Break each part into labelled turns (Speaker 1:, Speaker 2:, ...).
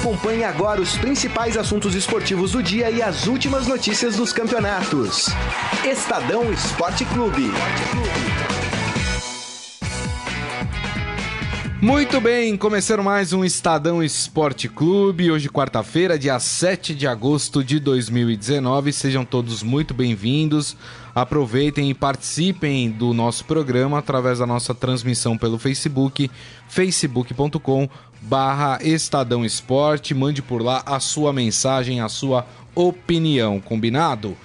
Speaker 1: Acompanhe agora os principais assuntos esportivos do dia e as últimas notícias dos campeonatos. Estadão Esporte Clube.
Speaker 2: Muito bem, começando mais um Estadão Esporte Clube. Hoje, quarta-feira, dia 7 de agosto de 2019. Sejam todos muito bem-vindos. Aproveitem e participem do nosso programa através da nossa transmissão pelo Facebook, facebook.com barra Estadão Esporte. Mande por lá a sua mensagem, a sua opinião, combinado?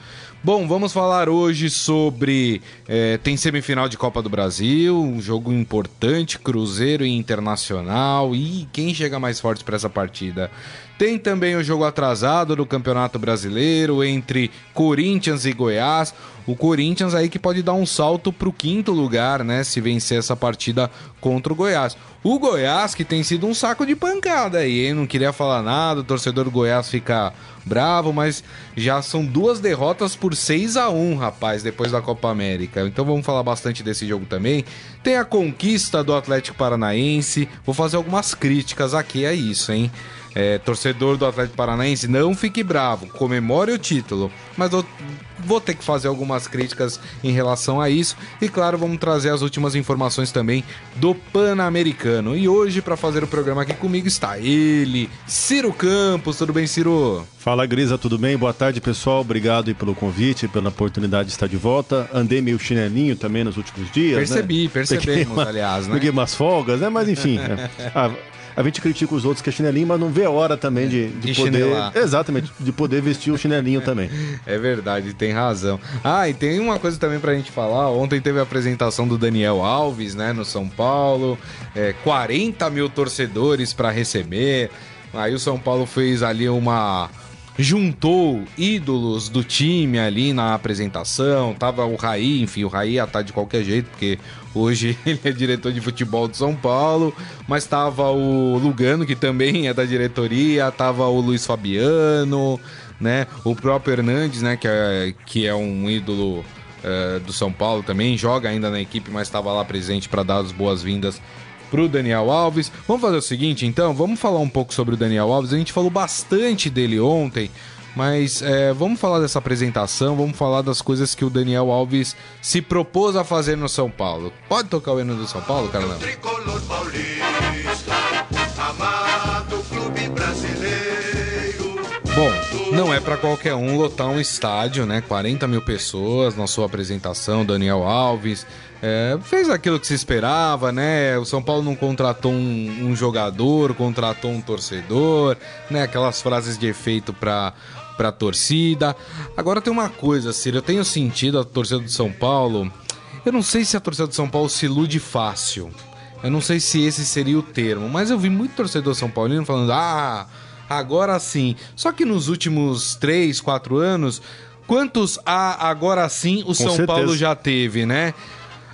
Speaker 2: Bom, vamos falar hoje sobre. É, tem semifinal de Copa do Brasil, um jogo importante, Cruzeiro e Internacional. E quem chega mais forte para essa partida? Tem também o jogo atrasado do Campeonato Brasileiro entre Corinthians e Goiás. O Corinthians aí que pode dar um salto para o quinto lugar, né? Se vencer essa partida contra o Goiás. O Goiás que tem sido um saco de pancada aí, hein? Não queria falar nada, o torcedor do Goiás fica bravo, mas já são duas derrotas por 6 a 1 rapaz, depois da Copa América. Então vamos falar bastante desse jogo também. Tem a conquista do Atlético Paranaense. Vou fazer algumas críticas aqui a isso, hein? É, torcedor do Atlético Paranaense, não fique bravo, comemore o título. Mas eu vou ter que fazer algumas críticas em relação a isso. E claro, vamos trazer as últimas informações também do Pan-Americano. E hoje, para fazer o programa aqui comigo, está ele, Ciro Campos. Tudo bem, Ciro?
Speaker 3: Fala, Grisa, tudo bem? Boa tarde, pessoal. Obrigado pelo convite, pela oportunidade de estar de volta. Andei meio chinelinho também nos últimos dias.
Speaker 2: Percebi,
Speaker 3: né?
Speaker 2: percebemos, uma, aliás, né?
Speaker 3: Peguei umas folgas, né? Mas enfim. é. a gente critica os outros que é chinelinho, mas não vê a hora também de, de, de poder. Chinelar. Exatamente, de poder vestir o chinelinho também.
Speaker 2: É verdade, tem razão. Ah, e tem uma coisa também pra gente falar. Ontem teve a apresentação do Daniel Alves, né, no São Paulo. É, 40 mil torcedores para receber. Aí o São Paulo fez ali uma juntou ídolos do time ali na apresentação. Tava o Raí, enfim, o Raí ia estar de qualquer jeito, porque hoje ele é diretor de futebol de São Paulo. Mas tava o Lugano, que também é da diretoria, tava o Luiz Fabiano, né? O próprio Hernandes, né? Que é, que é um ídolo uh, do São Paulo também, joga ainda na equipe, mas estava lá presente para dar as boas-vindas pro Daniel Alves. Vamos fazer o seguinte, então, vamos falar um pouco sobre o Daniel Alves. A gente falou bastante dele ontem, mas é, vamos falar dessa apresentação, vamos falar das coisas que o Daniel Alves se propôs a fazer no São Paulo. Pode tocar o hino do São Paulo, Carlão? Bom, não é para qualquer um lotar um estádio, né? 40 mil pessoas na sua apresentação, Daniel Alves. É, fez aquilo que se esperava, né? O São Paulo não contratou um, um jogador, contratou um torcedor, né? Aquelas frases de efeito para para torcida. Agora tem uma coisa, Ciro, eu tenho sentido a torcida do São Paulo. Eu não sei se a torcida do São Paulo se ilude fácil. Eu não sei se esse seria o termo, mas eu vi muito torcedor São Paulino falando: "Ah, agora sim". Só que nos últimos 3, 4 anos, quantos agora sim o Com São certeza. Paulo já teve, né?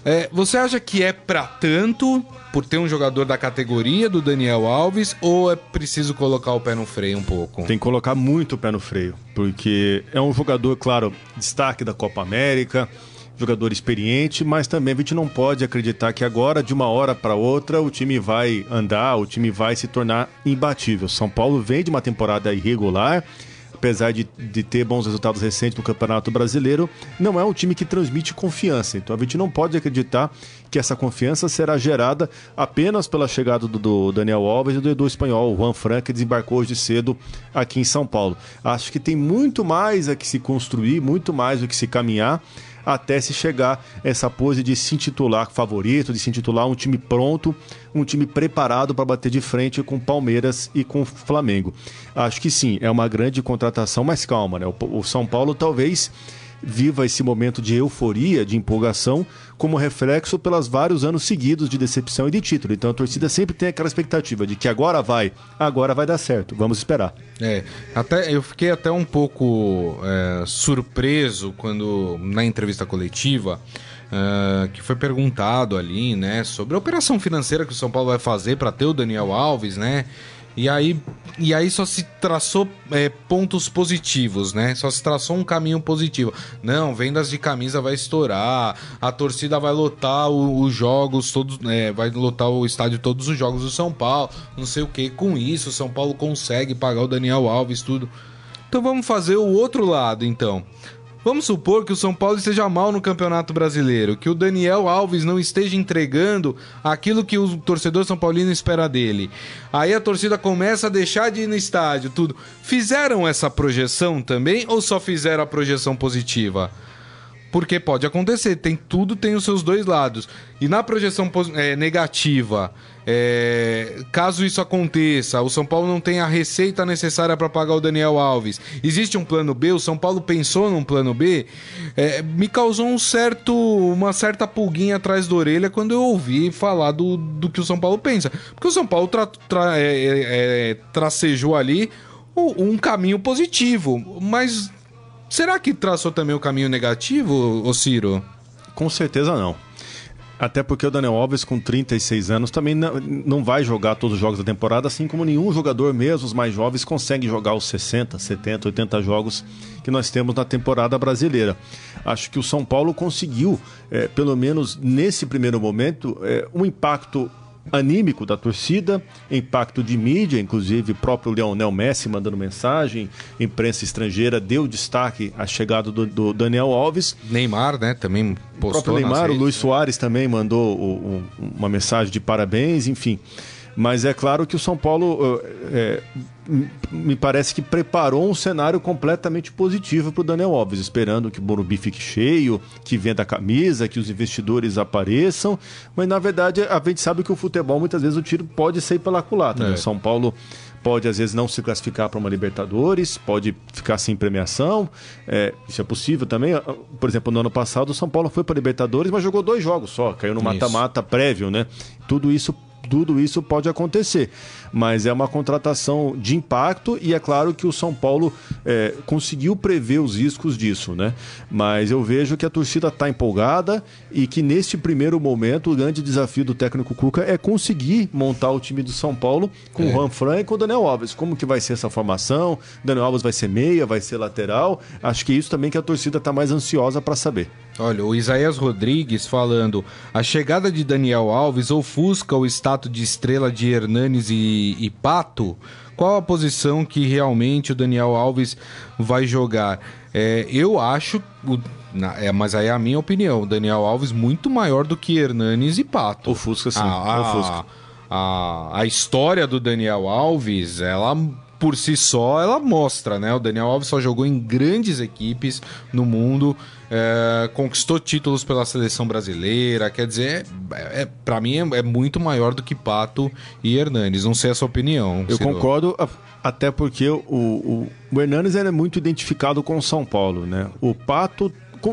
Speaker 2: É, você acha que é para tanto por ter um jogador da categoria do Daniel Alves ou é preciso colocar o pé no freio um pouco?
Speaker 3: Tem que colocar muito o pé no freio, porque é um jogador, claro, destaque da Copa América, jogador experiente, mas também a gente não pode acreditar que agora, de uma hora para outra, o time vai andar, o time vai se tornar imbatível. São Paulo vem de uma temporada irregular apesar de, de ter bons resultados recentes no Campeonato Brasileiro, não é um time que transmite confiança. Então a gente não pode acreditar que essa confiança será gerada apenas pela chegada do, do Daniel Alves e do, do espanhol, o Juan Fran, que desembarcou hoje cedo aqui em São Paulo. Acho que tem muito mais a que se construir, muito mais o que se caminhar até se chegar essa pose de se intitular favorito, de se intitular um time pronto, um time preparado para bater de frente com Palmeiras e com Flamengo. Acho que sim, é uma grande contratação, mas calma, né? O São Paulo talvez viva esse momento de euforia, de empolgação, como reflexo pelos vários anos seguidos de decepção e de título. Então a torcida sempre tem aquela expectativa de que agora vai, agora vai dar certo. Vamos esperar.
Speaker 2: É, até eu fiquei até um pouco é, surpreso quando na entrevista coletiva Uh, que foi perguntado ali, né, sobre a operação financeira que o São Paulo vai fazer para ter o Daniel Alves, né? E aí, e aí só se traçou é, pontos positivos, né? Só se traçou um caminho positivo. Não, vendas de camisa vai estourar, a torcida vai lotar os jogos todos, é, vai lotar o estádio todos os jogos do São Paulo, não sei o que. Com isso, o São Paulo consegue pagar o Daniel Alves, tudo. Então vamos fazer o outro lado, então. Vamos supor que o São Paulo esteja mal no Campeonato Brasileiro, que o Daniel Alves não esteja entregando aquilo que o torcedor são paulino espera dele. Aí a torcida começa a deixar de ir no estádio, tudo. Fizeram essa projeção também ou só fizeram a projeção positiva? Porque pode acontecer, tem tudo tem os seus dois lados. E na projeção é, negativa, é, caso isso aconteça, o São Paulo não tem a receita necessária para pagar o Daniel Alves. Existe um plano B? O São Paulo pensou num plano B? É, me causou um certo, uma certa pulguinha atrás da orelha quando eu ouvi falar do, do que o São Paulo pensa. Porque o São Paulo tra, tra, é, é, é tracejou ali um caminho positivo, mas será que traçou também o caminho negativo, ô Ciro?
Speaker 3: Com certeza não. Até porque o Daniel Alves, com 36 anos, também não, vai jogar todos os jogos da temporada, assim como nenhum jogador, mesmo os mais jovens, consegue jogar os 60, 70, 80 jogos que nós temos na temporada brasileira. Acho que o São Paulo conseguiu, é, pelo menos nesse primeiro momento, é, um impacto anímico da torcida, impacto de mídia, inclusive próprio Leonel Messi mandando mensagem, imprensa estrangeira deu destaque à chegada do, do Daniel Alves.
Speaker 2: Neymar, né, também postou.
Speaker 3: O próprio Neymar, o Luiz Soares também mandou o, o, uma mensagem de parabéns, enfim. Mas é claro que o São Paulo é, me parece que preparou um cenário completamente positivo para o Daniel Alves, esperando que o Morumbi fique cheio, que venda a camisa, que os investidores apareçam. Mas na verdade a gente sabe que o futebol muitas vezes o tiro pode sair pela culatra. Né? É. Né? São Paulo pode às vezes não se classificar para uma Libertadores, pode ficar sem premiação, é, isso é possível também. Por exemplo, no ano passado o São Paulo foi para Libertadores, mas jogou dois jogos só, caiu no mata-mata prévio, né? Tudo isso tudo isso pode acontecer. Mas é uma contratação de impacto e é claro que o São Paulo é, conseguiu prever os riscos disso, né? Mas eu vejo que a torcida está empolgada e que neste primeiro momento o grande desafio do técnico Cuca é conseguir montar o time do São Paulo com é. o Juan Fran e com o Daniel Alves. Como que vai ser essa formação? Daniel Alves vai ser meia, vai ser lateral? Acho que é isso também que a torcida está mais ansiosa para saber.
Speaker 2: Olha, o Isaías Rodrigues falando: a chegada de Daniel Alves ofusca o status de estrela de Hernanes e, e Pato? Qual a posição que realmente o Daniel Alves vai jogar? É, eu acho, o, na, é, mas aí é a minha opinião, o Daniel Alves muito maior do que Hernanes e Pato.
Speaker 3: Ofusca sim,
Speaker 2: a,
Speaker 3: ofusca.
Speaker 2: A, a história do Daniel Alves, ela por si só, ela mostra, né? O Daniel Alves só jogou em grandes equipes no mundo, é, conquistou títulos pela seleção brasileira, quer dizer, é, é para mim é, é, muito maior do que Pato e Hernanes. Não sei a sua opinião.
Speaker 3: Eu Ciro. concordo, até porque o, o, o Hernanes é muito identificado com o São Paulo, né? O Pato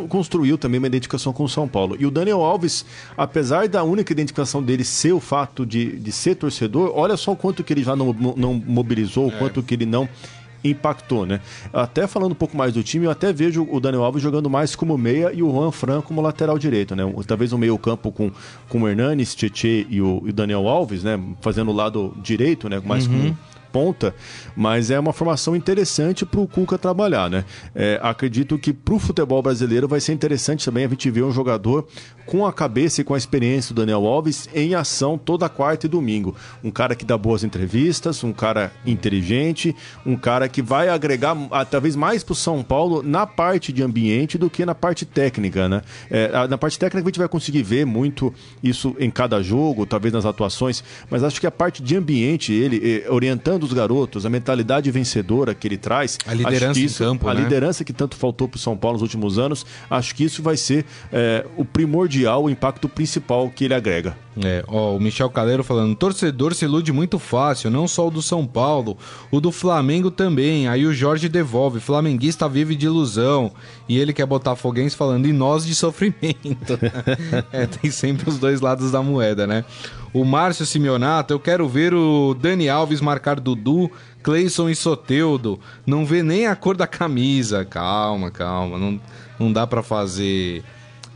Speaker 3: construiu também uma identificação com o São Paulo. E o Daniel Alves, apesar da única identificação dele ser o fato de, de ser torcedor, olha só o quanto que ele já não, não mobilizou, o é. quanto que ele não impactou, né? Até falando um pouco mais do time, eu até vejo o Daniel Alves jogando mais como meia e o Juan Fran como lateral direito, né? Talvez um meio campo com, com o Hernanes, Tietê e o, e o Daniel Alves, né? Fazendo o lado direito, né? Mais uhum. com ponta, mas é uma formação interessante para o Cuca trabalhar, né? É, acredito que para o futebol brasileiro vai ser interessante também a gente ver um jogador com a cabeça e com a experiência do Daniel Alves em ação toda quarta e domingo. Um cara que dá boas entrevistas, um cara inteligente, um cara que vai agregar talvez mais para o São Paulo na parte de ambiente do que na parte técnica, né? É, na parte técnica a gente vai conseguir ver muito isso em cada jogo, talvez nas atuações, mas acho que a parte de ambiente, ele eh, orientando os garotos, a mentalidade vencedora que ele traz,
Speaker 2: a liderança
Speaker 3: isso,
Speaker 2: em campo,
Speaker 3: a
Speaker 2: né?
Speaker 3: liderança que tanto faltou para o São Paulo nos últimos anos, acho que isso vai ser é, o primordial o impacto principal que ele agrega.
Speaker 2: É, ó, o Michel Caleiro falando: torcedor se ilude muito fácil, não só o do São Paulo, o do Flamengo também. Aí o Jorge devolve: flamenguista vive de ilusão. E ele quer botar foguense falando: e nós de sofrimento. é, tem sempre os dois lados da moeda, né? O Márcio Simeonato: eu quero ver o Dani Alves marcar Dudu, Cleison e Soteudo. Não vê nem a cor da camisa. Calma, calma. Não, não dá para fazer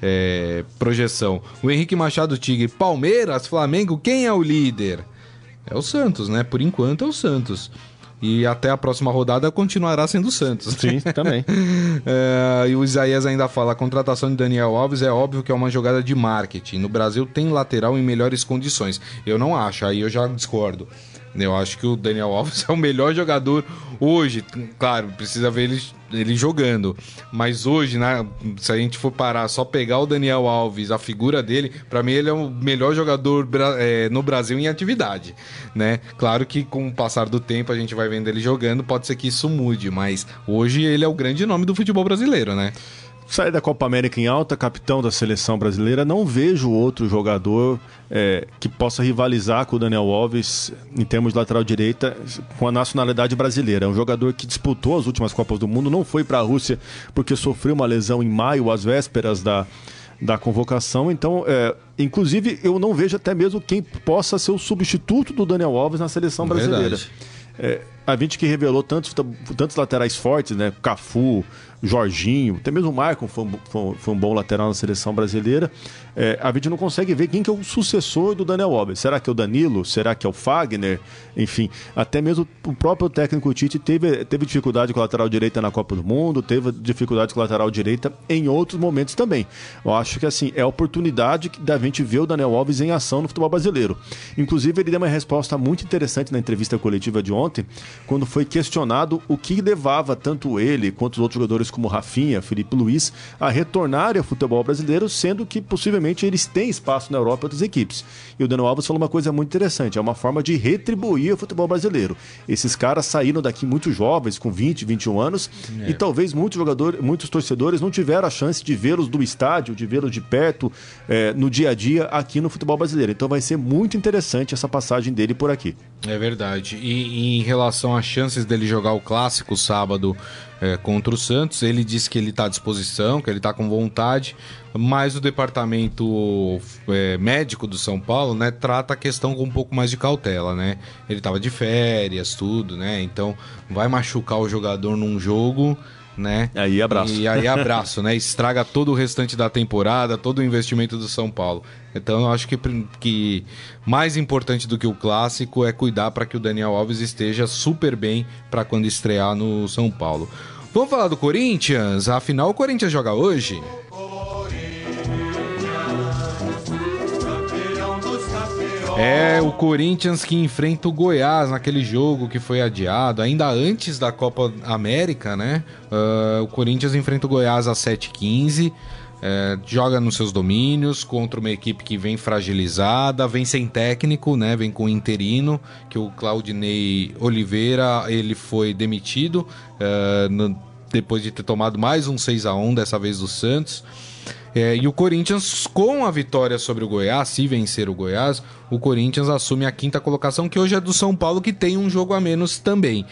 Speaker 2: é, projeção. O Henrique Machado Tigre, Palmeiras, Flamengo, quem é o líder? É o Santos, né? Por enquanto é o Santos. E até a próxima rodada continuará sendo o Santos.
Speaker 3: Sim, também.
Speaker 2: é, e o Isaías ainda fala: a contratação de Daniel Alves é óbvio que é uma jogada de marketing. No Brasil tem lateral em melhores condições. Eu não acho, aí eu já discordo. Eu acho que o Daniel Alves é o melhor jogador hoje. Claro, precisa ver ele, ele jogando. Mas hoje, né, se a gente for parar só pegar o Daniel Alves, a figura dele, para mim ele é o melhor jogador é, no Brasil em atividade. Né? Claro que com o passar do tempo a gente vai vendo ele jogando, pode ser que isso mude, mas hoje ele é o grande nome do futebol brasileiro, né?
Speaker 3: Sair da Copa América em alta, capitão da seleção brasileira, não vejo outro jogador é, que possa rivalizar com o Daniel Alves em termos de lateral direita com a nacionalidade brasileira. É um jogador que disputou as últimas Copas do Mundo, não foi para a Rússia porque sofreu uma lesão em maio, às vésperas da, da convocação. Então, é, inclusive, eu não vejo até mesmo quem possa ser o substituto do Daniel Alves na seleção brasileira. É, a gente que revelou tantos, tantos laterais fortes, né? Cafu, Jorginho, até mesmo o Maicon foi, foi, foi um bom lateral na seleção brasileira. É, a gente não consegue ver quem que é o sucessor do Daniel Alves. Será que é o Danilo? Será que é o Fagner? Enfim, até mesmo o próprio técnico Tite teve, teve dificuldade com a lateral direita na Copa do Mundo, teve dificuldade com a lateral direita em outros momentos também. Eu acho que assim, é a oportunidade da gente ver o Daniel Alves em ação no futebol brasileiro. Inclusive, ele deu uma resposta muito interessante na entrevista coletiva de ontem, quando foi questionado o que levava tanto ele quanto os outros jogadores como Rafinha, Felipe Luiz, a retornarem ao futebol brasileiro, sendo que possivelmente eles têm espaço na Europa e outras equipes. E o Daniel Alves falou uma coisa muito interessante: é uma forma de retribuir o futebol brasileiro. Esses caras saíram daqui muito jovens, com 20, 21 anos, é. e talvez muitos jogadores, muitos torcedores não tiveram a chance de vê-los do estádio, de vê-los de perto, é, no dia a dia aqui no futebol brasileiro. Então vai ser muito interessante essa passagem dele por aqui.
Speaker 2: É verdade. E, e em relação às chances dele jogar o clássico sábado é, contra o Santos. Ele disse que ele está à disposição, que ele está com vontade, mas o departamento é, médico do São Paulo, né, trata a questão com um pouco mais de cautela, né? Ele estava de férias, tudo, né? Então vai machucar o jogador num jogo né?
Speaker 3: Aí abraço.
Speaker 2: E aí abraço, né? Estraga todo o restante da temporada, todo o investimento do São Paulo. Então eu acho que, que mais importante do que o clássico é cuidar para que o Daniel Alves esteja super bem para quando estrear no São Paulo. Vamos falar do Corinthians? Afinal, o Corinthians joga hoje? É o Corinthians que enfrenta o Goiás naquele jogo que foi adiado, ainda antes da Copa América, né? Uh, o Corinthians enfrenta o Goiás às 7h15. É, joga nos seus domínios contra uma equipe que vem fragilizada, vem sem técnico, né? Vem com interino, que o Claudinei Oliveira ele foi demitido é, no, depois de ter tomado mais um 6 a 1 dessa vez do Santos. É, e o Corinthians, com a vitória sobre o Goiás, se vencer o Goiás, o Corinthians assume a quinta colocação, que hoje é do São Paulo, que tem um jogo a menos também.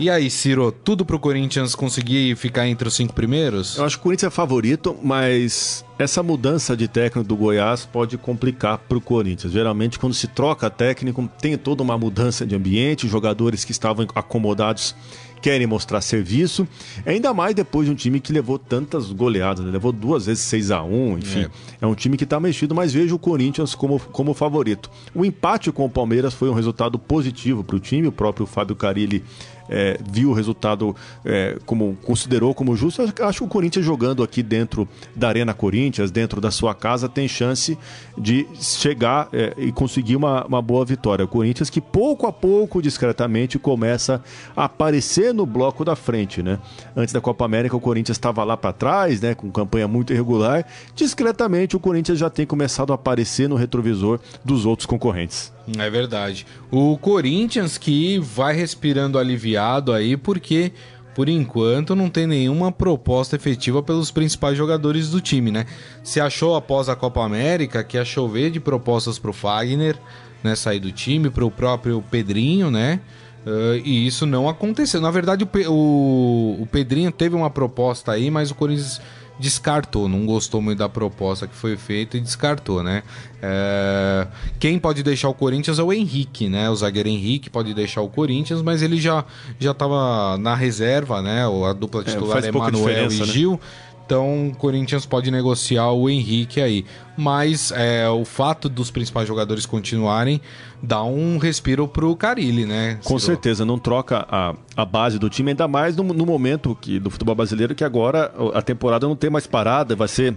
Speaker 2: E aí, Ciro, tudo pro Corinthians conseguir ficar entre os cinco primeiros?
Speaker 3: Eu acho que o Corinthians é favorito, mas essa mudança de técnico do Goiás pode complicar pro Corinthians. Geralmente, quando se troca técnico, tem toda uma mudança de ambiente, jogadores que estavam acomodados querem mostrar serviço, ainda mais depois de um time que levou tantas goleadas, né? levou duas vezes 6 a 1 enfim. É, é um time que está mexido, mas vejo o Corinthians como, como favorito. O empate com o Palmeiras foi um resultado positivo para o time, o próprio Fábio Carilli é, viu o resultado é, como considerou como justo. Acho que o Corinthians jogando aqui dentro da Arena Corinthians, dentro da sua casa, tem chance de chegar é, e conseguir uma, uma boa vitória. O Corinthians que pouco a pouco, discretamente, começa a aparecer no bloco da frente, né? Antes da Copa América, o Corinthians estava lá para trás, né? Com campanha muito irregular. Discretamente, o Corinthians já tem começado a aparecer no retrovisor dos outros concorrentes.
Speaker 2: É verdade. O Corinthians que vai respirando aliviado aí, porque por enquanto não tem nenhuma proposta efetiva pelos principais jogadores do time, né? Se achou após a Copa América que ia chover de propostas para o Fagner, né, sair do time, para o próprio Pedrinho, né? Uh, e isso não aconteceu. Na verdade, o, o, o Pedrinho teve uma proposta aí, mas o Corinthians descartou, não gostou muito da proposta que foi feita e descartou, né? É... Quem pode deixar o Corinthians é o Henrique, né? O zagueiro Henrique pode deixar o Corinthians, mas ele já já estava na reserva, né? A dupla é, titular é, é Manuel e né? Gil. Né? Então o Corinthians pode negociar o Henrique aí. Mas é, o fato dos principais jogadores continuarem dá um respiro pro Carilli, né?
Speaker 3: Com
Speaker 2: Ciro?
Speaker 3: certeza, não troca a, a base do time, ainda mais no, no momento que, do futebol brasileiro, que agora a temporada não tem mais parada, vai ser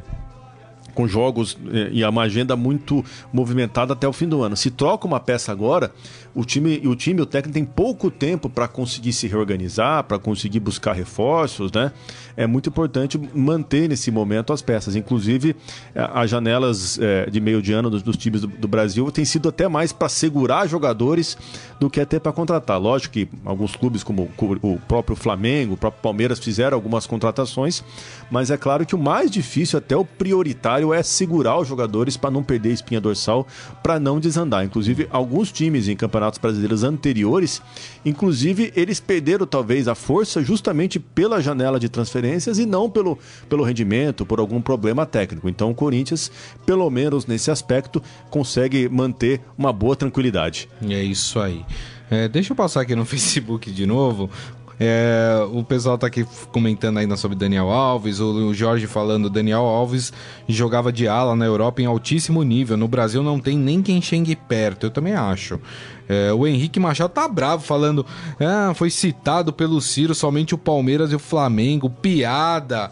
Speaker 3: com jogos eh, e uma agenda muito movimentada até o fim do ano. Se troca uma peça agora, o time, o time, o técnico tem pouco tempo para conseguir se reorganizar, para conseguir buscar reforços, né? É muito importante manter nesse momento as peças. Inclusive, as janelas é, de meio de ano dos, dos times do, do, Brasil tem sido até mais para segurar jogadores do que até para contratar. Lógico que alguns clubes, como o próprio Flamengo, o próprio Palmeiras, fizeram algumas contratações, mas é claro que o mais difícil, até o prioritário, é segurar os jogadores para não perder espinha dorsal, para não desandar. Inclusive, alguns times em campeonato campeonatos brasileiros anteriores, inclusive eles perderam talvez a força justamente pela janela de transferências e não pelo, pelo rendimento, por algum problema técnico. Então o Corinthians, pelo menos nesse aspecto, consegue manter uma boa tranquilidade.
Speaker 2: É isso aí. É, deixa eu passar aqui no Facebook de novo. É, o pessoal tá aqui comentando ainda sobre Daniel Alves, o, Jorge falando Daniel Alves jogava de ala na Europa em altíssimo nível. No Brasil não tem nem quem chegue perto, eu também acho. É, o Henrique Machado tá bravo falando, ah, foi citado pelo Ciro somente o Palmeiras e o Flamengo, piada.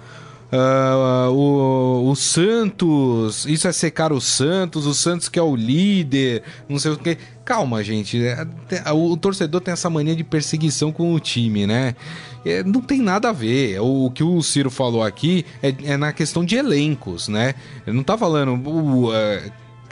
Speaker 2: Uh, o, o, Santos, isso é secar o Santos, o Santos que é o líder, não sei o que. Calma, gente. É, o torcedor tem essa mania de perseguição com o time, né? É, não tem nada a ver. O, que o Ciro falou aqui é, é, na questão de elencos, né? Ele não tá falando. É,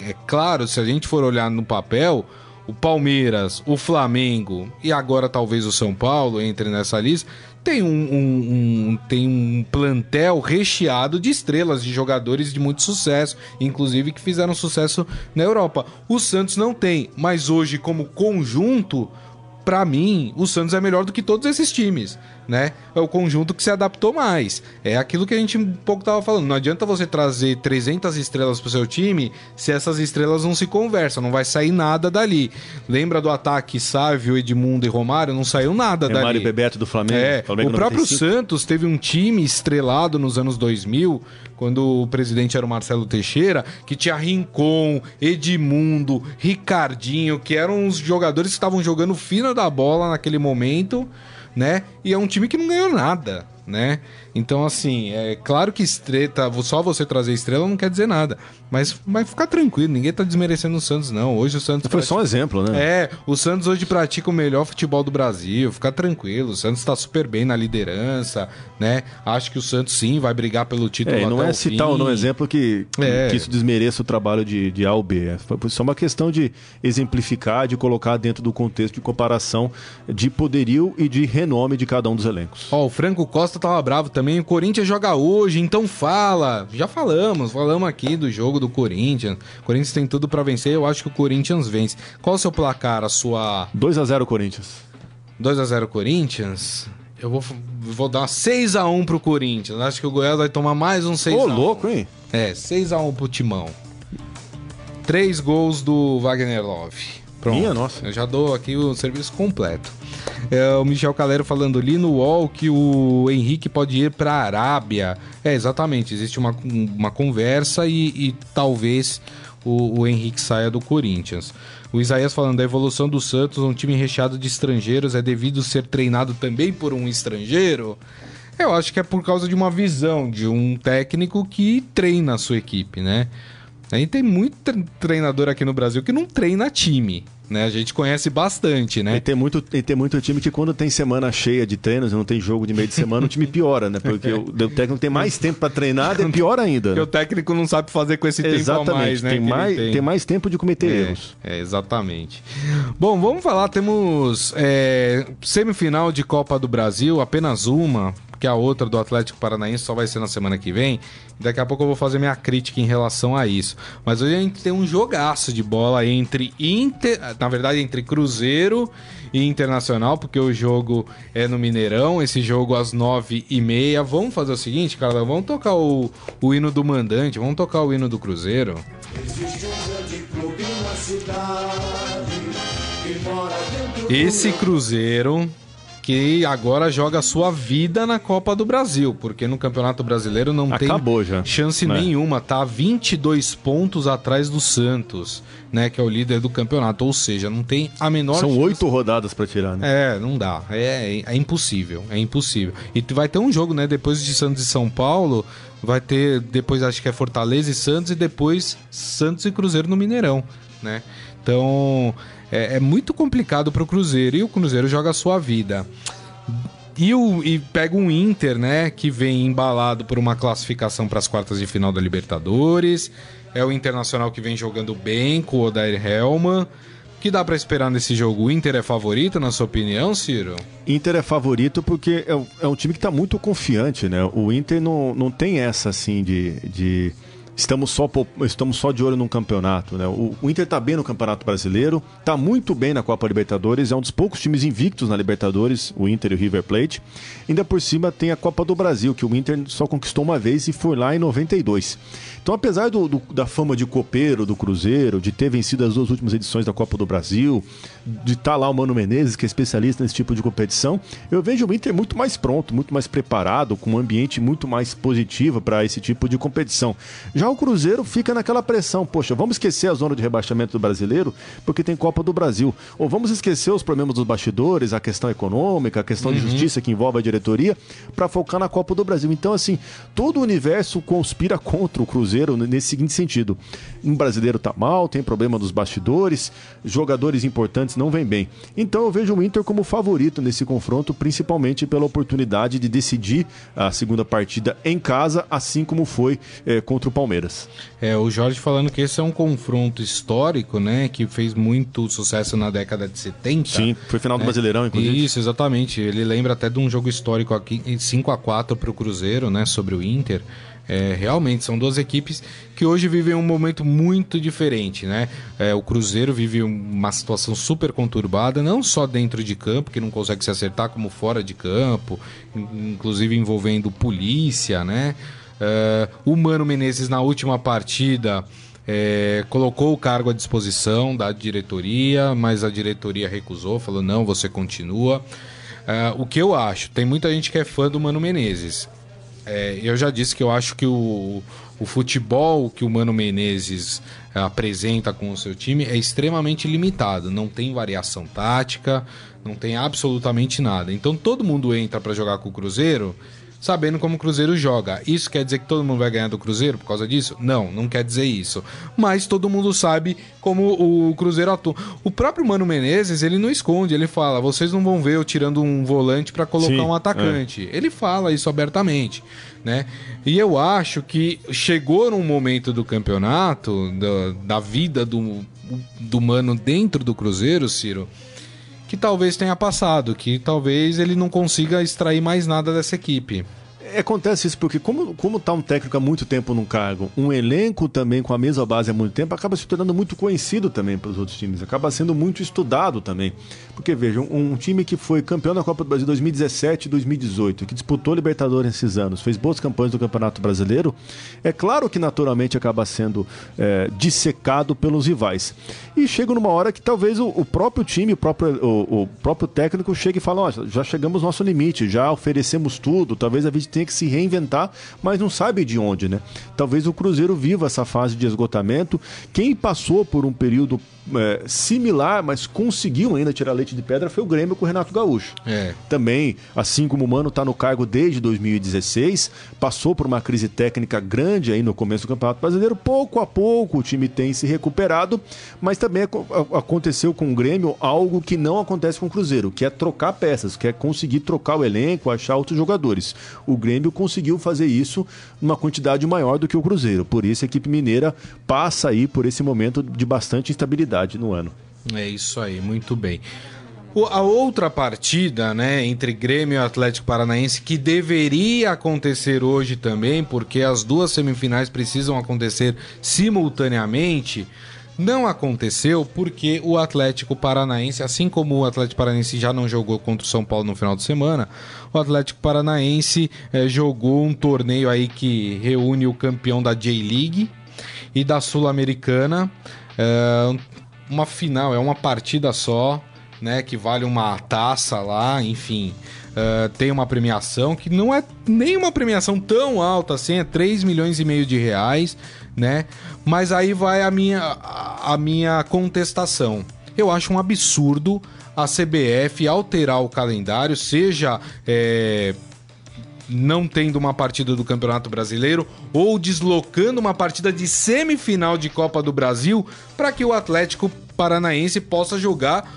Speaker 2: é claro, se a gente for olhar no papel, o Palmeiras, o Flamengo e agora talvez o São Paulo entre nessa lista tem um, um, um, tem um plantel recheado de estrelas, de jogadores de muito sucesso, inclusive que fizeram sucesso na Europa. O Santos não tem, mas hoje, como conjunto, para mim, o Santos é melhor do que todos esses times né? É o conjunto que se adaptou mais. É aquilo que a gente um pouco tava falando. Não adianta você trazer 300 estrelas pro seu time se essas estrelas não se conversam, não vai sair nada dali. Lembra do ataque Sávio, Edmundo e Romário? Não saiu nada Romário dali.
Speaker 3: Romário e Bebeto do Flamengo.
Speaker 2: É,
Speaker 3: Flamengo
Speaker 2: o próprio 95. Santos teve um time estrelado nos anos 2000, quando o presidente era o Marcelo Teixeira, que tinha Rincon, Edmundo, Ricardinho, que eram os jogadores que estavam jogando fina da bola naquele momento né? E é um time que não ganhou nada, né? Então, assim, é claro que estreta, só você trazer estrela não quer dizer nada. Mas vai ficar tranquilo, ninguém tá desmerecendo o Santos, não. Hoje o Santos.
Speaker 3: Foi pratica... só um exemplo, né?
Speaker 2: É, o Santos hoje pratica o melhor futebol do Brasil. Fica tranquilo, o Santos tá super bem na liderança, né? Acho que o Santos sim vai brigar pelo título.
Speaker 3: É, não é citar
Speaker 2: um
Speaker 3: exemplo que, é. que isso desmereça o trabalho de, de A ou B. É só uma questão de exemplificar, de colocar dentro do contexto de comparação de poderio e de renome de cada um dos elencos.
Speaker 2: Ó, o Franco Costa tava bravo também. O Corinthians joga hoje, então fala. Já falamos, falamos aqui do jogo do Corinthians. O Corinthians tem tudo para vencer, eu acho que o Corinthians vence. Qual o seu placar, a sua
Speaker 3: 2 a 0 Corinthians.
Speaker 2: 2 a 0 Corinthians? Eu vou, vou dar 6 a 1 pro Corinthians. Acho que o Goiás vai tomar mais um 6
Speaker 3: Ô, louco, hein?
Speaker 2: É, 6 a 1 pro Timão. Três gols do Wagner Love.
Speaker 3: Pronto. Minha nossa.
Speaker 2: Eu já dou aqui o serviço completo. É, o Michel Calero falando ali no UOL que o Henrique pode ir para a Arábia. É, exatamente. Existe uma, uma conversa e, e talvez o, o, Henrique saia do Corinthians. O Isaías falando da evolução do Santos, um time recheado de estrangeiros, é devido ser treinado também por um estrangeiro? Eu acho que é por causa de uma visão de um técnico que treina a sua equipe, né? A gente tem muito treinador aqui no Brasil que não treina time. Né? A gente conhece bastante, né?
Speaker 3: E tem muito, e tem muito time que quando tem semana cheia de treinos, não tem jogo de meio de semana, o time piora, né? Porque o, o técnico tem mais tempo para treinar, é pior ainda. Porque
Speaker 2: né? o técnico não sabe fazer com esse exatamente, tempo a mais, né?
Speaker 3: Tem mais, tem. tem. mais tempo de cometer
Speaker 2: é,
Speaker 3: erros.
Speaker 2: É, exatamente. Bom, vamos falar, temos é, semifinal de Copa do Brasil, apenas uma que a outra do Atlético Paranaense só vai ser na semana que vem. Daqui a pouco eu vou fazer minha crítica em relação a isso. Mas hoje a gente tem um jogaço de bola entre Inter, na verdade entre Cruzeiro e Internacional, porque o jogo é no Mineirão, esse jogo às nove e meia. Vamos fazer o seguinte, cara, vamos tocar o, o hino do mandante, vamos tocar o hino do Cruzeiro. Esse Cruzeiro que agora joga a sua vida na Copa do Brasil, porque no Campeonato Brasileiro não
Speaker 3: Acabou
Speaker 2: tem
Speaker 3: já,
Speaker 2: chance
Speaker 3: né?
Speaker 2: nenhuma, tá 22 pontos atrás do Santos, né, que é o líder do campeonato, ou seja, não tem a menor
Speaker 3: São oito rodadas para tirar, né?
Speaker 2: É, não dá. É, é impossível. É impossível. E vai ter um jogo, né? Depois de Santos e São Paulo, vai ter. Depois acho que é Fortaleza e Santos, e depois Santos e Cruzeiro no Mineirão, né? Então é, é muito complicado pro Cruzeiro. E o Cruzeiro joga a sua vida. E, o, e pega um Inter, né? Que vem embalado por uma classificação para as quartas de final da Libertadores. É o Internacional que vem jogando bem com o Odair Helman. O que dá para esperar nesse jogo? O Inter é favorito, na sua opinião, Ciro?
Speaker 3: Inter é favorito porque é, é um time que está muito confiante, né? O Inter não, não tem essa assim de, de estamos só estamos só de olho num campeonato, né? O, o Inter está bem no Campeonato Brasileiro, está muito bem na Copa Libertadores, é um dos poucos times invictos na Libertadores, o Inter e o River Plate. Ainda por cima tem a Copa do Brasil, que o Inter só conquistou uma vez e foi lá em 92. Então, apesar do- do- da fama de copeiro do Cruzeiro, de ter vencido as duas últimas edições da Copa do Brasil, de estar lá o Mano Menezes, que é especialista nesse tipo de competição, eu vejo o Inter muito mais pronto, muito mais preparado, com um ambiente muito mais positivo para esse tipo de competição. O Cruzeiro fica naquela pressão, poxa, vamos esquecer a zona de rebaixamento do brasileiro, porque tem Copa do Brasil. Ou vamos esquecer os problemas dos bastidores, a questão econômica, a questão de justiça que envolve a diretoria, para focar na Copa do Brasil. Então, assim, todo o universo conspira contra o Cruzeiro nesse seguinte sentido. Um brasileiro tá mal, tem problema dos bastidores, jogadores importantes não vêm bem. Então eu vejo o Inter como favorito nesse confronto, principalmente pela oportunidade de decidir a segunda partida em casa, assim como foi eh, contra o Palmeiras.
Speaker 2: É, o Jorge falando que esse é um confronto histórico, né? Que fez muito sucesso na década de 70.
Speaker 3: Sim, foi final do Brasileirão, inclusive.
Speaker 2: Isso, exatamente. Ele lembra até de um jogo histórico aqui, em 5 a 4 para o Cruzeiro, né? Sobre o Inter. É, realmente, são duas equipes que hoje vivem um momento muito diferente, né? É, o Cruzeiro vive uma situação super conturbada, não só dentro de campo, que não consegue se acertar, como fora de campo, in- inclusive envolvendo polícia, né? É, o Mano Menezes, na última partida, é, colocou o cargo à disposição da diretoria, mas a diretoria recusou, falou: não, você continua. É, o que eu acho? Tem muita gente que é fã do Mano Menezes. É, eu já disse que eu acho que o, o futebol que o Mano Menezes apresenta com o seu time é extremamente limitado. Não tem variação tática, não tem absolutamente nada. Então todo mundo entra para jogar com o Cruzeiro sabendo como o Cruzeiro joga. Isso quer dizer que todo mundo vai ganhar do Cruzeiro por causa disso? Não, não quer dizer isso. Mas todo mundo sabe como o Cruzeiro atua. O próprio Mano Menezes, ele não esconde, ele fala: vocês não vão ver eu tirando um volante para colocar
Speaker 3: Sim,
Speaker 2: um atacante. Ele fala isso abertamente, né? E eu acho que chegou num momento do campeonato, da, da vida do, do Mano dentro do Cruzeiro, Ciro, que talvez tenha passado, que talvez ele não consiga extrair mais nada dessa equipe.
Speaker 3: É, Acontece isso porque, como, como tá um técnico há muito tempo num cargo, um elenco também com a mesma base há muito tempo, acaba se tornando muito conhecido também para os outros times, acaba sendo muito estudado também. Porque, vejam, um, time que foi campeão da Copa do Brasil 2017 e 2018, que disputou Libertadores esses anos, fez boas campanhas do Campeonato Brasileiro, é claro que naturalmente acaba sendo é, dissecado pelos rivais. E chega numa hora que talvez o, o próprio time, o próprio, o, o próprio técnico chegue e fale: ó, já chegamos ao nosso limite, já oferecemos tudo, talvez a gente tenha que se reinventar, mas não sabe de onde, né? Talvez o Cruzeiro viva essa fase de esgotamento. Quem passou por um período é, similar, mas conseguiu ainda tirar leite de pedra, foi o Grêmio com o Renato Gaúcho.
Speaker 2: É.
Speaker 3: Também, assim como o Mano está no cargo desde 2016, passou por uma crise técnica grande aí no começo do Campeonato Brasileiro. Pouco a pouco o time tem se recuperado, mas também aconteceu com o Grêmio algo que não acontece com o Cruzeiro, que é trocar peças, que é conseguir trocar o elenco, achar outros jogadores. O Grêmio conseguiu fazer isso numa quantidade maior do que o Cruzeiro. Por isso a equipe mineira passa aí por esse momento de bastante instabilidade no ano.
Speaker 2: É isso aí, muito bem. A outra partida, né, entre Grêmio e Atlético Paranaense, que deveria acontecer hoje também, porque as duas semifinais precisam acontecer simultaneamente, não aconteceu porque o Atlético Paranaense, assim como o Atlético Paranaense já não jogou contra o São Paulo no final de semana, o Atlético Paranaense eh, jogou um torneio aí que reúne o campeão da J-League e da Sul-Americana. É, uma final, é uma partida só. né? Que vale uma taça lá, enfim. Uh, tem uma premiação que não é nem uma premiação tão alta assim, é 3 milhões e meio de reais, né? Mas aí vai a minha, a minha contestação. Eu acho um absurdo a CBF alterar o calendário, seja é, não tendo uma partida do Campeonato Brasileiro ou deslocando uma partida de semifinal de Copa do Brasil para que o Atlético Paranaense possa jogar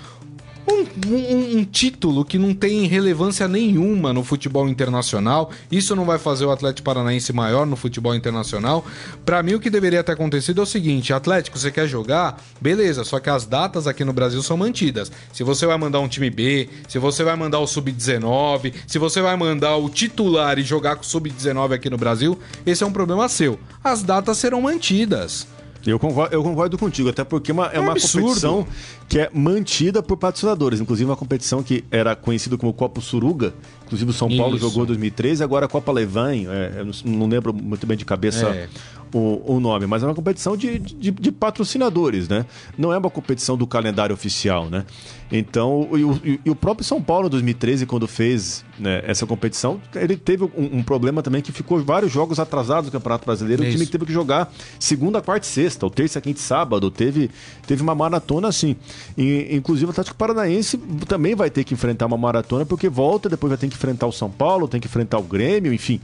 Speaker 2: um, um, um, título que não tem relevância nenhuma no futebol internacional. Isso não vai fazer o Atlético Paranaense maior no futebol internacional. Para mim, o que deveria ter acontecido é o seguinte: Atlético, você quer jogar? Beleza, só que as datas aqui no Brasil são mantidas. Se você vai mandar um time B, se você vai mandar o Sub-19, se você vai mandar o titular e jogar com o Sub-19 aqui no Brasil, esse é um problema seu. As datas serão mantidas.
Speaker 3: Eu concordo, eu concordo contigo, até porque uma, é, é uma absurdo. competição que é mantida por patrocinadores. Inclusive, uma competição que era conhecida como Copa Suruga. Inclusive, o São Paulo Isso. jogou em 2013, agora a Copa Levan. É, não, lembro muito bem de cabeça é o, o nome, mas é uma competição de, de, de, patrocinadores, né? Não é uma competição do calendário oficial, né? Então, e o, e o próprio São Paulo, em 2013, quando fez né, essa competição, ele teve um, um, problema também que ficou vários jogos atrasados no Campeonato Brasileiro. É o time teve que jogar segunda, quarta e sexta, ou terça, quinta e sábado. Teve, teve uma maratona assim. E, inclusive, o Atlético Paranaense também vai ter que enfrentar uma maratona, porque volta, depois vai ter que enfrentar o São Paulo, tem que enfrentar o Grêmio, enfim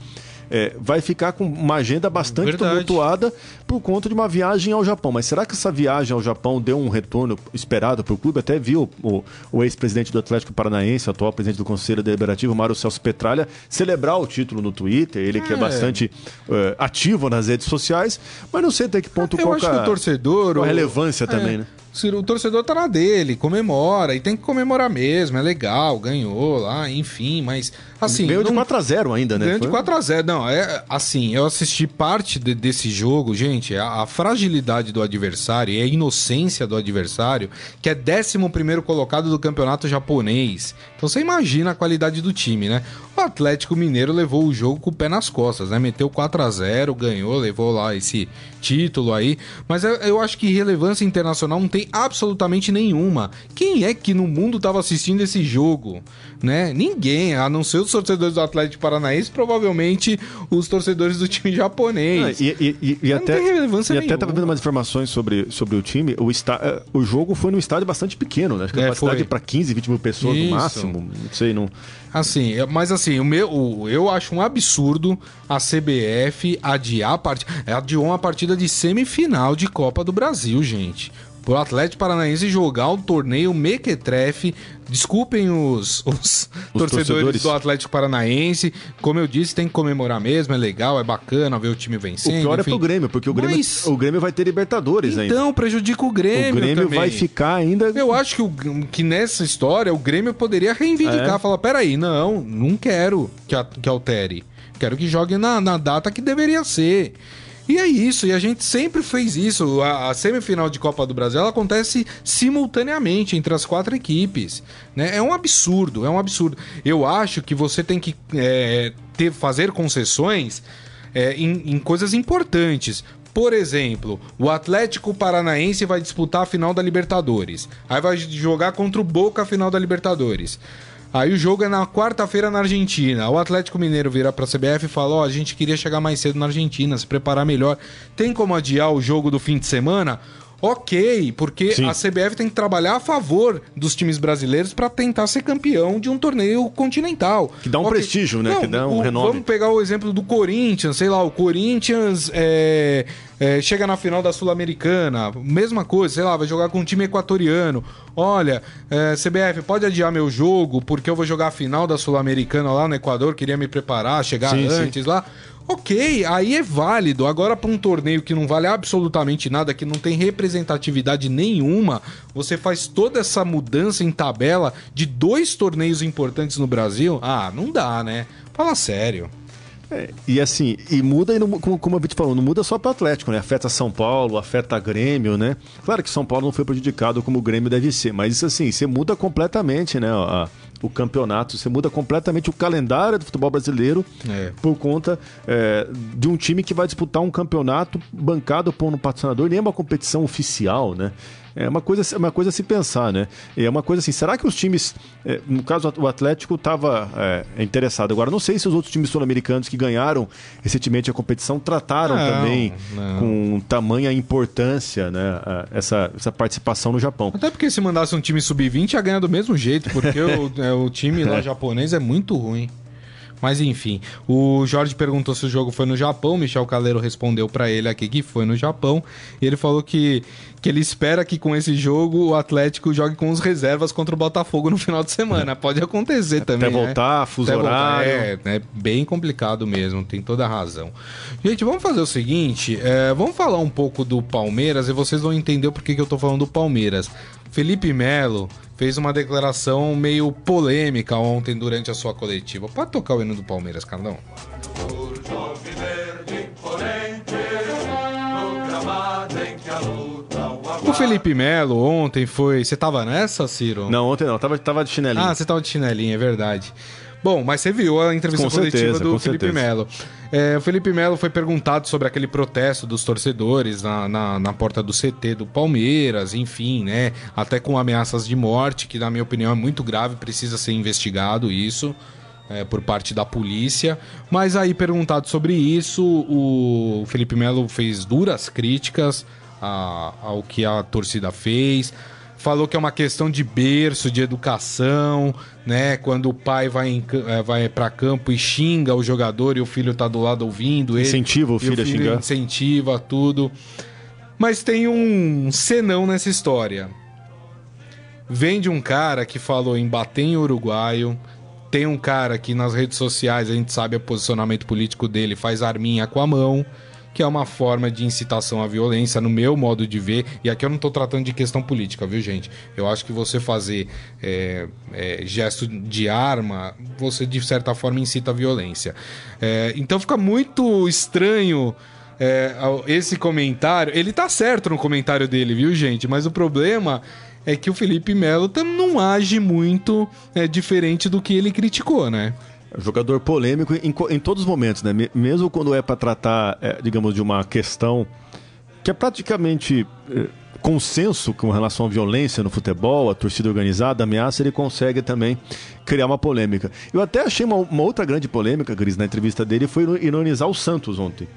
Speaker 3: é, vai ficar com uma agenda bastante Verdade. tumultuada por conta de uma viagem ao Japão. Mas será que essa viagem ao Japão deu um retorno esperado para o clube? Até viu o, o ex-presidente do Atlético Paranaense, atual presidente do Conselho Deliberativo, Mário Celso Petralha, celebrar o título no Twitter. Ele é. que é bastante é, ativo nas redes sociais, mas não sei até que ponto
Speaker 2: Eu
Speaker 3: qual
Speaker 2: acho que o torcedor.
Speaker 3: A relevância é. também, né?
Speaker 2: O torcedor tá na dele, comemora, e tem que comemorar mesmo, é legal, ganhou lá, enfim, mas assim.
Speaker 3: Ganhou de 4x0 ainda, né?
Speaker 2: Ganhou de 4x0. Não, é assim, eu assisti parte de, desse jogo, gente, a, a, fragilidade do adversário e a inocência do adversário, que é 11 colocado do campeonato japonês. Então você imagina a qualidade do time, né? O Atlético Mineiro levou o jogo com o pé nas costas, né? Meteu 4 a 0 ganhou, levou lá esse título aí. Mas eu acho que relevância internacional não tem absolutamente nenhuma. Quem é que no mundo estava assistindo esse jogo? Né? Ninguém, a não ser os torcedores do Atlético Paranaense, provavelmente os torcedores do time japonês.
Speaker 3: Ah, e, e, e até, não tem relevância e nenhuma. até estava vendo umas informações sobre, sobre o time. O, está, eh, o jogo foi num estádio bastante pequeno, né? Acho que a é, capacidade para 15, 20 mil pessoas Isso. no máximo. Não sei, não.
Speaker 2: Assim, mas assim, o meu, eu acho um absurdo a CBF adiar a partida. Adiou uma partida de semifinal de Copa do Brasil, gente pro Atlético Paranaense jogar um torneio mequetrefe. Desculpem os, os, os torcedores, torcedores, do Atlético Paranaense. Como eu disse, tem que comemorar mesmo, é legal, é bacana ver o time vencendo. O
Speaker 3: pior é enfim. é pro Grêmio, porque o Grêmio, Mas... o Grêmio vai ter Libertadores
Speaker 2: então,
Speaker 3: ainda.
Speaker 2: Então, prejudica o Grêmio.
Speaker 3: O Grêmio
Speaker 2: também.
Speaker 3: vai ficar ainda.
Speaker 2: Eu acho que, o, que nessa história o Grêmio poderia reivindicar, é. falar: peraí, não, não quero que, que altere. Quero que jogue na, na data que deveria ser. E é isso, e a gente sempre fez isso. A, a, semifinal de Copa do Brasil acontece simultaneamente entre as quatro equipes. Né? É um absurdo, é um absurdo. Eu acho que você tem que é, ter, fazer concessões é, em, em coisas importantes. Por exemplo, o Atlético Paranaense vai disputar a final da Libertadores. Aí vai jogar contra o Boca a final da Libertadores. Aí o jogo é na quarta-feira na Argentina. O Atlético Mineiro vira pra CBF e fala: Ó, oh, a gente queria chegar mais cedo na Argentina, se preparar melhor. Tem como adiar o jogo do fim de semana? ok, porque Sim. a CBF tem que trabalhar a favor dos times brasileiros para tentar ser campeão de um torneio continental.
Speaker 3: Que dá um okay. prestígio, né? Não, que dá um o, renome.
Speaker 2: Vamos pegar o exemplo do Corinthians, sei lá, o Corinthians é, é, chega na final da Sul-Americana, mesma coisa, sei lá, vai jogar com um time equatoriano. Olha, é, CBF, pode adiar meu jogo porque eu vou jogar a final da Sul-Americana lá no Equador, queria me preparar, chegar sim, antes sim. lá. Ok, aí é válido. Agora, para um torneio que não vale absolutamente nada, que não tem representatividade nenhuma, você faz toda essa mudança em tabela de dois torneios importantes no Brasil? Ah, não dá, né? Fala sério.
Speaker 3: É, e assim, e muda, e não, como, como a Vitor falou, não muda só para o Atlético, né? Afeta São Paulo, afeta Grêmio, né? Claro que São Paulo não foi prejudicado como o Grêmio deve ser, mas isso assim, você muda completamente, né? A, o campeonato, você muda completamente o calendário do futebol brasileiro é. por conta é, de um time que vai disputar um campeonato bancado por um patrocinador, nem é uma competição oficial, né? É uma coisa, uma coisa a se pensar, né? É uma coisa assim, será que os times, é, no caso o Atlético estava é, interessado. Agora, não sei se os outros times sul-americanos que ganharam recentemente a competição trataram não, também não. com tamanha importância, né? Essa, essa participação no Japão.
Speaker 2: Até porque se mandasse um time sub-20 ia ganhar do mesmo jeito, porque o, é, o time lá é. japonês é muito ruim. Mas enfim, o Jorge perguntou se o jogo foi no Japão, Michel Caleiro respondeu para ele aqui que foi no Japão. E ele falou que, que ele espera que com esse jogo o Atlético jogue com os reservas contra o Botafogo no final de semana. Pode acontecer também.
Speaker 3: Até voltar, né? fuso Até horário.
Speaker 2: É, é bem complicado mesmo, tem toda a razão. Gente, vamos fazer o seguinte: é, vamos falar um pouco do Palmeiras e vocês vão entender por que, que eu tô falando do Palmeiras. Felipe Melo fez uma declaração meio polêmica ontem durante a sua coletiva. Pode tocar o hino do Palmeiras, Carlão? O Felipe Melo ontem foi. Você tava nessa, Ciro?
Speaker 3: Não, ontem não, tava, tava de chinelinho.
Speaker 2: Ah, você tava de chinelinho, é verdade. Bom, mas você viu a entrevista com coletiva certeza, do Felipe Melo. É, o Felipe Melo foi perguntado sobre aquele protesto dos torcedores na, na, na, porta do CT do Palmeiras, enfim, né? Até com ameaças de morte, que na minha opinião é muito grave, precisa ser investigado isso. É, por parte da polícia. Mas aí, perguntado sobre isso, o Felipe Melo fez duras críticas a, ao que a torcida fez falou que é uma questão de berço, de educação, né? Quando o pai vai, em, eh, vai para campo e xinga o jogador e o filho tá do lado ouvindo
Speaker 3: ele. Incentiva o filho, o filho a xingar.
Speaker 2: Incentiva tudo. Mas tem um senão nessa história. Vem de um cara que falou em bater em uruguaio. Tem um cara que nas redes sociais a gente sabe o posicionamento político dele, faz arminha com a mão que é uma forma de incitação à violência, no meu modo de ver. E aqui eu não estou tratando de questão política, viu, gente? Eu acho que você fazer é, é, gesto de arma, você de certa forma incita a violência. É, então fica muito estranho. É, esse comentário, ele tá certo no comentário dele, viu, gente? Mas o problema é que o Felipe Melo não age muito é, diferente do que ele criticou, né?
Speaker 3: Jogador polêmico em, em todos os momentos, né? Mesmo quando é para tratar, é, digamos, de uma questão que é praticamente é, consenso com relação à violência no futebol, a torcida organizada, a ameaça, ele consegue também criar uma polêmica. Eu até achei uma, uma outra grande polêmica, Cris, na entrevista dele, foi ironizar o Santos ontem.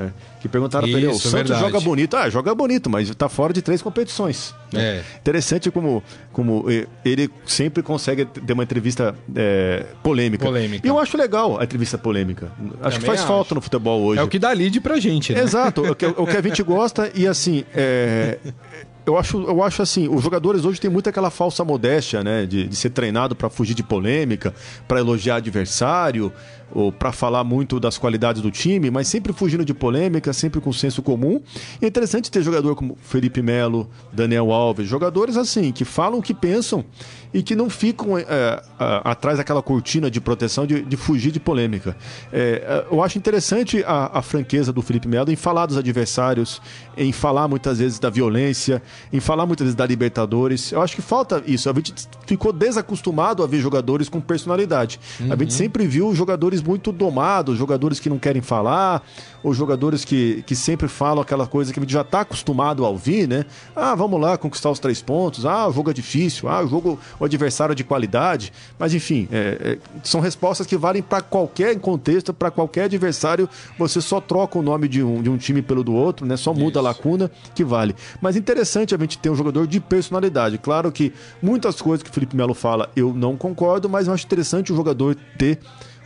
Speaker 3: É, que perguntaram para ele, o Santos verdade. joga bonito. Ah, joga bonito, mas está fora de três competições. Né? É. Interessante como, como ele sempre consegue ter uma entrevista é, polêmica. polêmica. E eu acho legal a entrevista polêmica. Acho Também que faz acho. falta no futebol hoje.
Speaker 2: É o que dá lead pra gente, né?
Speaker 3: Exato, o que, o que a gente gosta e assim, é, eu acho, eu acho assim, os jogadores hoje têm muito aquela falsa modéstia, né? De, de ser treinado para fugir de polêmica, para elogiar adversário, ou para falar muito das qualidades do time, mas sempre fugindo de polêmica, sempre com senso comum. E é interessante ter jogador como Felipe Melo, Daniel Alves, jogadores assim, que falam o que pensam e que não ficam é, é, atrás daquela cortina de proteção de, de fugir de polêmica. É, é, eu acho interessante a, a, franqueza do Felipe Melo em falar dos adversários, em falar muitas vezes da violência, em falar muitas vezes da Libertadores. Eu acho que falta isso. A gente ficou desacostumado a ver jogadores com personalidade. Uhum. A gente uhum. sempre viu jogadores muito domados, jogadores que não querem falar, ou jogadores que, que sempre falam aquela coisa que a gente já está acostumado a ouvir, né? Ah, vamos lá conquistar os três pontos. Ah, o jogo é difícil. Ah, o jogo o adversário de qualidade. Mas enfim, é, é, são respostas que valem para qualquer contexto, para qualquer adversário. Você só troca o nome de um, de um time pelo do outro, né? Só muda Isso. a lacuna que vale. Mas interessante a gente ter um jogador de personalidade. Claro que muitas coisas que o Felipe Melo fala eu não concordo, mas eu acho interessante o jogador ter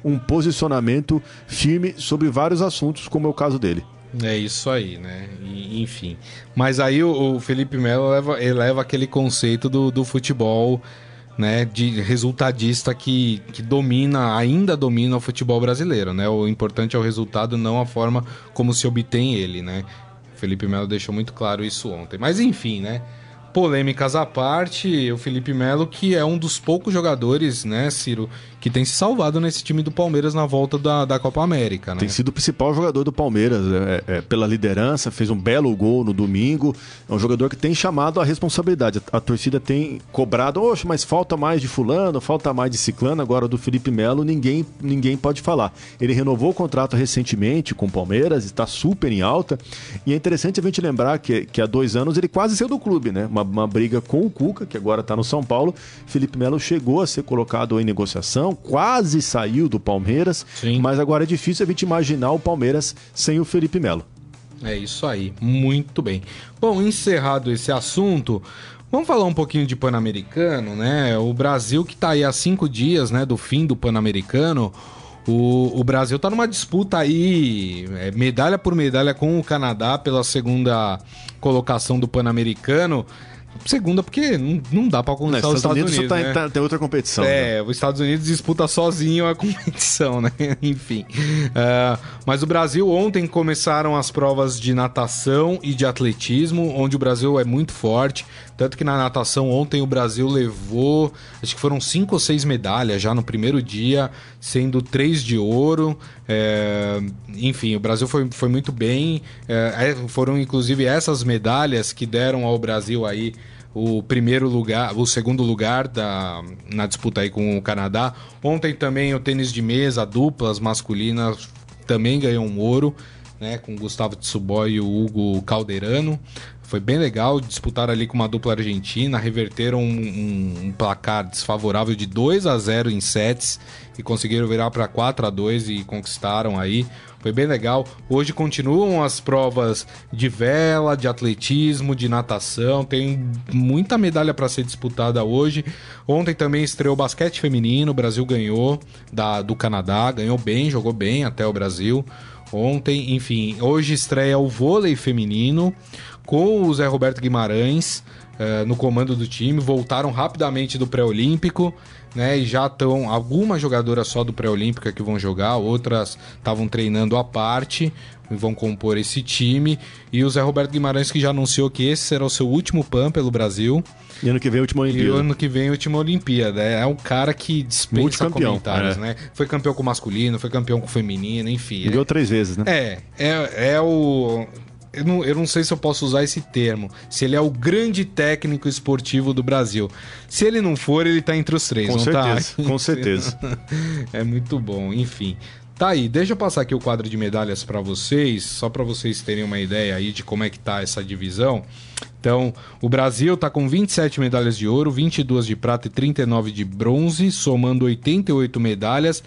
Speaker 3: um posicionamento firme sobre vários assuntos, como é o caso dele.
Speaker 2: É isso aí, né? E, enfim. Mas aí o, o Felipe Melo leva, eleva aquele conceito do, do futebol né, de resultadista que, que domina, ainda domina o futebol brasileiro, né? O importante é o resultado, não a forma como se obtém ele, né? O Felipe Melo deixou muito claro isso ontem. Mas enfim, né? polêmicas à parte, o Felipe Melo, que é um dos poucos jogadores, né, Ciro, que tem se salvado nesse time do Palmeiras na volta da, da Copa América, né?
Speaker 3: Tem sido o principal jogador do Palmeiras, é, é, pela liderança, fez um belo gol no domingo. É um jogador que tem chamado a responsabilidade. A, a torcida tem cobrado, oxe, mas falta mais de fulano, falta mais de ciclano. Agora do Felipe Melo, ninguém, ninguém pode falar. Ele renovou o contrato recentemente com o Palmeiras, está super em alta. E é interessante a gente lembrar que, que há dois anos ele quase saiu do clube, né? Uma uma briga com o Cuca, que agora está no São Paulo. Felipe Melo chegou a ser colocado em negociação, quase saiu do Palmeiras, Sim. mas agora é difícil a gente imaginar o Palmeiras sem o Felipe Melo.
Speaker 2: É isso aí, muito bem. Bom, encerrado esse assunto, vamos falar um pouquinho de Pan-Americano, né? O Brasil que está aí há cinco dias, né, do fim do Pan-Americano. O, o, Brasil está numa disputa aí, é, medalha por medalha com o Canadá pela segunda colocação do Pan-Americano. Segunda, porque não, não dá para alcançar os Estados Unidos. Unidos tá,
Speaker 3: né? tá, tem outra competição.
Speaker 2: É, né? os Estados Unidos disputa sozinho a competição, né? Enfim. Uh, mas o Brasil, ontem começaram as provas de natação e de atletismo, onde o Brasil é muito forte. Tanto que na natação ontem o Brasil levou, acho que foram cinco ou seis medalhas já no primeiro dia, sendo três de ouro. É, enfim, o Brasil foi, foi muito bem. É, é foram inclusive essas medalhas que deram ao Brasil aí o primeiro lugar, o segundo lugar da, na disputa aí com o Canadá. Ontem também o tênis de mesa, duplas masculinas, também ganhou um ouro, né, com Gustavo Tsuboy e o Hugo Calderano. Foi bem legal, disputar ali com uma dupla argentina, reverteram um, um, um placar desfavorável de 2 a 0 em sets e conseguiram virar para 4 a 2 e conquistaram aí. Foi bem legal. Hoje continuam as provas de vela, de atletismo, de natação. Tem muita medalha para ser disputada hoje. Ontem também estreou basquete feminino. O Brasil ganhou da, do Canadá, ganhou bem, jogou bem até o Brasil. Ontem, enfim, hoje estreia o vôlei feminino com o Zé Roberto Guimarães uh, no comando do time, voltaram rapidamente do pré-olímpico, né? E já estão algumas jogadoras só do pré-olímpico que vão jogar, outras estavam treinando à parte e vão compor esse time. E o Zé Roberto Guimarães que já anunciou que esse será o seu último PAN pelo Brasil.
Speaker 3: E ano que vem a última Olimpíada.
Speaker 2: E ano que vem a última Olimpíada. É, é um cara que dispensa comentários, é. né? Foi campeão com o masculino, foi campeão com o feminino, enfim.
Speaker 3: Ganhou é, três vezes, né?
Speaker 2: É, é, é o eu não, eu não sei se eu posso usar esse termo, se ele é o grande técnico esportivo do Brasil. Se ele não for, ele tá entre os três,
Speaker 3: com
Speaker 2: não
Speaker 3: certeza,
Speaker 2: tá?
Speaker 3: Com certeza.
Speaker 2: é muito bom, enfim. Tá aí, deixa eu passar aqui o quadro de medalhas para vocês, só para vocês terem uma ideia aí de como é que tá essa divisão. Então, o Brasil tá com 27 medalhas de ouro, 22 de prata e 39 de bronze, somando 88 medalhas.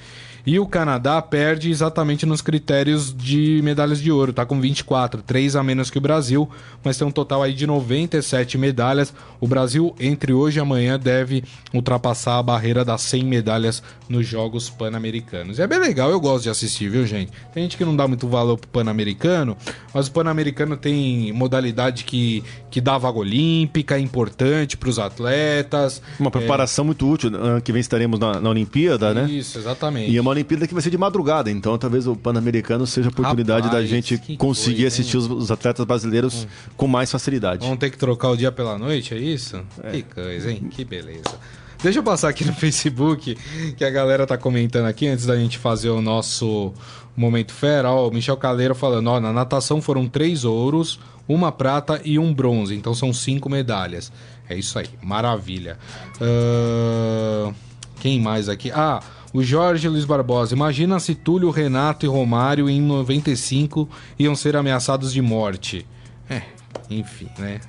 Speaker 2: E o Canadá perde exatamente nos critérios de medalhas de ouro, tá com 24, 3 a menos que o Brasil, mas tem um total aí de 97 medalhas. O Brasil, entre hoje e amanhã, deve ultrapassar a barreira das 100 medalhas nos Jogos Pan-Americanos. É bem legal, eu gosto de assistir, viu, gente? Tem gente que não dá muito valor pro Pan-Americano, mas o Pan-Americano tem modalidade que, que dá vaga olímpica, é importante para os atletas.
Speaker 3: Uma preparação é... muito útil. Ano que vem estaremos na, na Olimpíada,
Speaker 2: Isso,
Speaker 3: né?
Speaker 2: Isso, exatamente.
Speaker 3: E é uma Olimpíada que vai ser de madrugada, então talvez o Pan-Americano seja a oportunidade Rapaz, da gente conseguir coisa, assistir os, os, atletas brasileiros hum. com mais facilidade.
Speaker 2: Vamos ter que trocar o dia pela noite, é isso? É. Que coisa, hein? Que beleza. Deixa eu passar aqui no Facebook, que a galera tá comentando aqui antes da gente fazer o nosso Momento Fera. Ó, o Michel Caleiro falando: ó, na natação foram três ouros, uma prata e um bronze. Então são cinco medalhas. É isso aí, maravilha. Uh... Quem mais aqui? Ah, o Jorge Luiz Barbosa. Imagina se Túlio, Renato e Romário em 95 iam ser ameaçados de morte. É, enfim, né?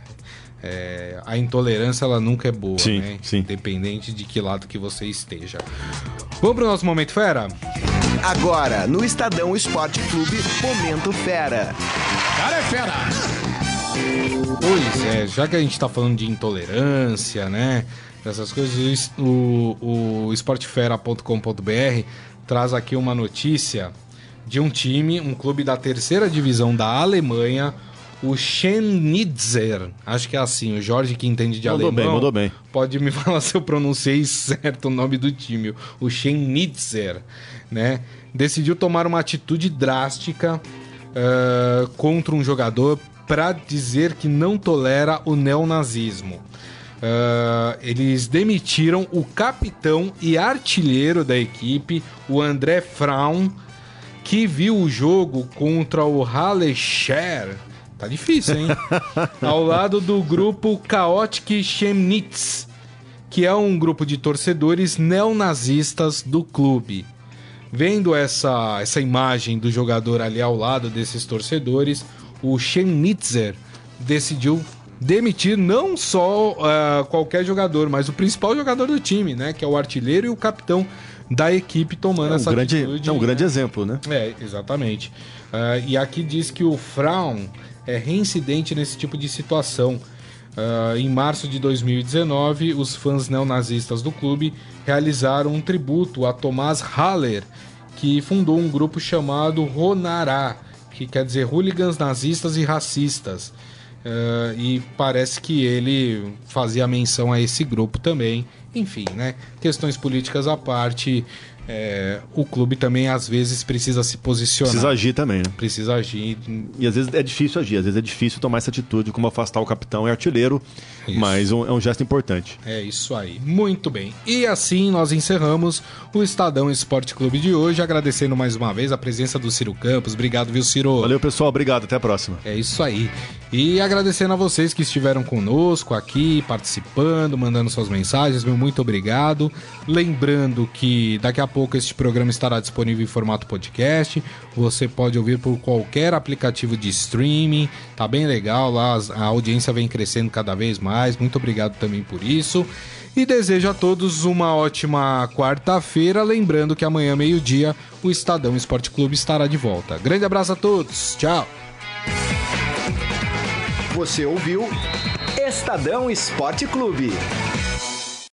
Speaker 2: É, a intolerância ela nunca é boa,
Speaker 3: sim,
Speaker 2: né?
Speaker 3: Sim.
Speaker 2: Independente de que lado que você esteja. Vamos pro nosso momento fera?
Speaker 1: Agora, no Estadão Esporte Clube, Momento Fera.
Speaker 2: Cara é fera! Pois é, já que a gente tá falando de intolerância, né? Dessas coisas, o, o esportefera.com.br traz aqui uma notícia de um time, um clube da terceira divisão da Alemanha, o Schnitzer. Acho que é assim, o Jorge que entende de
Speaker 3: mandou
Speaker 2: alemão.
Speaker 3: Bem, mandou bem.
Speaker 2: Pode me falar se eu pronunciei certo o nome do time. O Schnitzer, né? Decidiu tomar uma atitude drástica uh, contra um jogador para dizer que não tolera o neonazismo. Uh, eles demitiram o capitão e artilheiro da equipe, o André Fraun, que viu o jogo contra o Halle Scher. Tá difícil, hein? Ao lado do grupo Chaotic Chemnitz, que é um grupo de torcedores neonazistas do clube. Vendo essa, essa imagem do jogador ali ao lado desses torcedores, o Chemnitzer decidiu demitir não só uh, qualquer jogador, mas o principal jogador do time, né? Que é o artilheiro e o capitão da equipe tomando
Speaker 3: é um
Speaker 2: essa
Speaker 3: grande,
Speaker 2: atitude.
Speaker 3: É um grande
Speaker 2: né?
Speaker 3: exemplo, né?
Speaker 2: É, exatamente. Uh, e aqui diz que o Fraun é reincidente nesse tipo de situação. Uh, em março de 2019, os fãs neonazistas do clube realizaram um tributo a Tomás Haller, que fundou um grupo chamado Ronará, que quer dizer hooligans nazistas e racistas. Uh, e parece que ele fazia menção a esse grupo também. Enfim, né? Questões políticas à parte, é, o clube também às vezes precisa se posicionar.
Speaker 3: Precisa agir também, né?
Speaker 2: Precisa agir.
Speaker 3: E às vezes é difícil agir, às vezes é difícil tomar essa atitude, como afastar o capitão e artilheiro, isso. mas um, é um gesto importante.
Speaker 2: É isso aí. Muito bem. E assim nós encerramos o Estadão Esporte Clube de hoje, agradecendo mais uma vez a presença do Ciro Campos. Obrigado, viu, Ciro?
Speaker 3: Valeu, pessoal. Obrigado. Até a próxima.
Speaker 2: É isso aí. E agradecendo a vocês que estiveram conosco aqui, participando, mandando suas mensagens. Meu muito obrigado. Lembrando que daqui a pouco este programa estará disponível em formato podcast. Você pode ouvir por qualquer aplicativo de streaming. Tá bem legal lá, a audiência vem crescendo cada vez mais. Muito obrigado também por isso. E desejo a todos uma ótima quarta-feira. Lembrando que amanhã, meio-dia, o Estadão Esporte Clube estará de volta. Grande abraço a todos. Tchau.
Speaker 1: Você ouviu Estadão Esporte Clube.